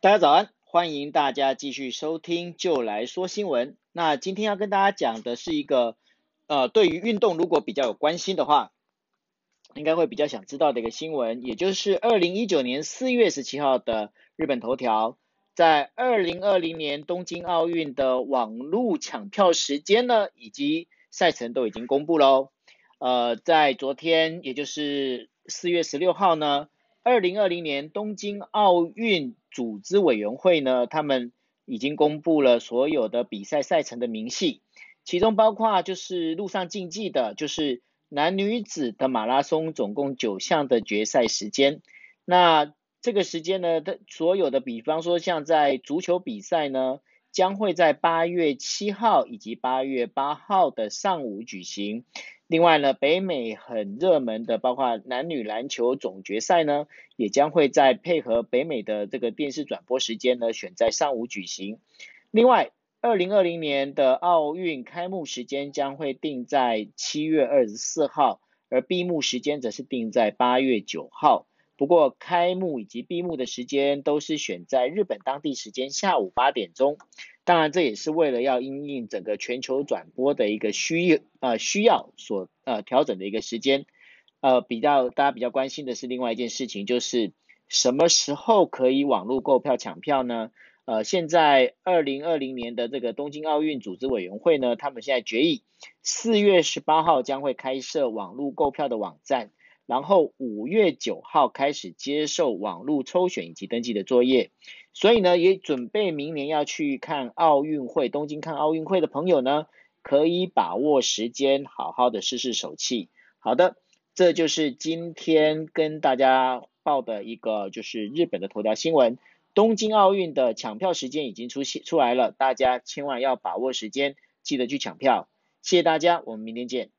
大家早安，欢迎大家继续收听就来说新闻。那今天要跟大家讲的是一个，呃，对于运动如果比较有关心的话，应该会比较想知道的一个新闻，也就是二零一九年四月十七号的日本头条，在二零二零年东京奥运的网络抢票时间呢，以及赛程都已经公布喽。呃，在昨天，也就是四月十六号呢。二零二零年东京奥运组织委员会呢，他们已经公布了所有的比赛赛程的明细，其中包括就是路上竞技的，就是男女子的马拉松，总共九项的决赛时间。那这个时间呢，它所有的，比方说像在足球比赛呢，将会在八月七号以及八月八号的上午举行。另外呢，北美很热门的，包括男女篮球总决赛呢，也将会在配合北美的这个电视转播时间呢，选在上午举行。另外，二零二零年的奥运开幕时间将会定在七月二十四号，而闭幕时间则是定在八月九号。不过，开幕以及闭幕的时间都是选在日本当地时间下午八点钟。当然，这也是为了要因应整个全球转播的一个需呃需要所呃调整的一个时间。呃，比较大家比较关心的是另外一件事情，就是什么时候可以网络购票抢票呢？呃，现在二零二零年的这个东京奥运组织委员会呢，他们现在决议，四月十八号将会开设网络购票的网站。然后五月九号开始接受网络抽选以及登记的作业，所以呢，也准备明年要去看奥运会，东京看奥运会的朋友呢，可以把握时间，好好的试试手气。好的，这就是今天跟大家报的一个就是日本的头条新闻，东京奥运的抢票时间已经出现出来了，大家千万要把握时间，记得去抢票。谢谢大家，我们明天见。